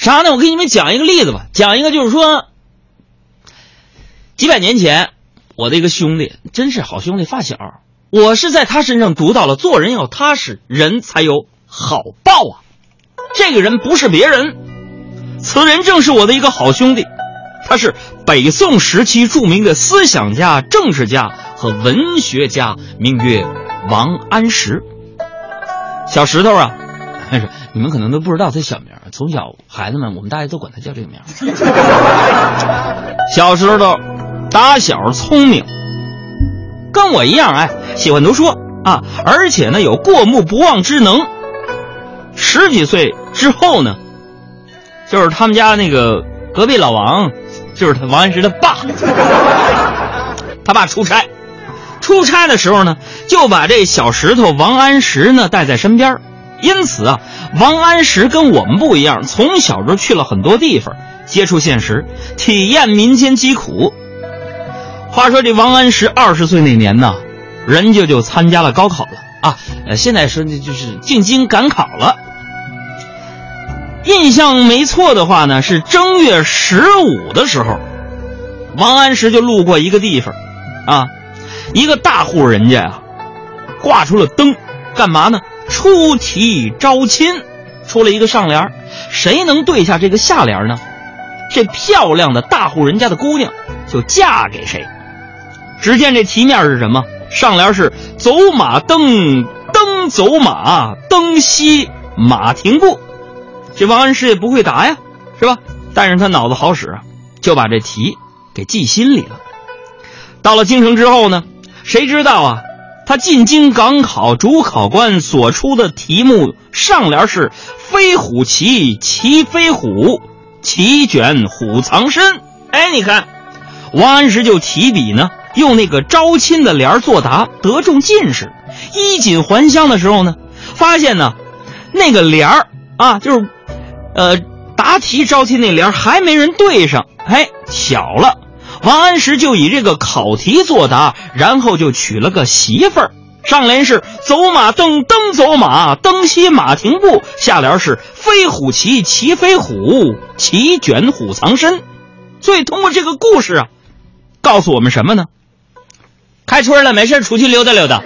啥呢？我给你们讲一个例子吧，讲一个就是说，几百年前，我的一个兄弟，真是好兄弟发小，我是在他身上读到了做人要踏实，人才有好报啊。这个人不是别人，此人正是我的一个好兄弟，他是北宋时期著名的思想家、政治家和文学家，名曰王安石。小石头啊，但是你们可能都不知道他小名，从小孩子们我们大家都管他叫这个名。小石头打小聪明，跟我一样，哎，喜欢读书啊，而且呢有过目不忘之能。十几岁之后呢，就是他们家那个隔壁老王，就是他王安石的爸，他爸出差。出差的时候呢，就把这小石头王安石呢带在身边因此啊，王安石跟我们不一样，从小就去了很多地方，接触现实，体验民间疾苦。话说这王安石二十岁那年呢，人家就参加了高考了啊，呃，现在说的就是进京赶考了。印象没错的话呢，是正月十五的时候，王安石就路过一个地方，啊。一个大户人家呀，挂出了灯，干嘛呢？出题招亲，出了一个上联谁能对下这个下联呢？这漂亮的大户人家的姑娘就嫁给谁。只见这题面是什么？上联是“走马灯，灯走马，灯熄马停步”。这王安石也不会答呀，是吧？但是他脑子好使，就把这题给记心里了。到了京城之后呢？谁知道啊？他进京赶考，主考官所出的题目上联是“飞虎骑，骑飞虎，骑卷虎藏身”。哎，你看，王安石就提笔呢，用那个招亲的联作答，得中进士。衣锦还乡的时候呢，发现呢，那个联儿啊，就是，呃，答题招亲那联还没人对上。哎，巧了。王安石就以这个考题作答，然后就娶了个媳妇儿。上联是“走马灯，灯走马，灯西马停步”，下联是“飞虎骑，骑飞虎，骑卷虎藏身”。所以通过这个故事啊，告诉我们什么呢？开春了，没事出去溜达溜达。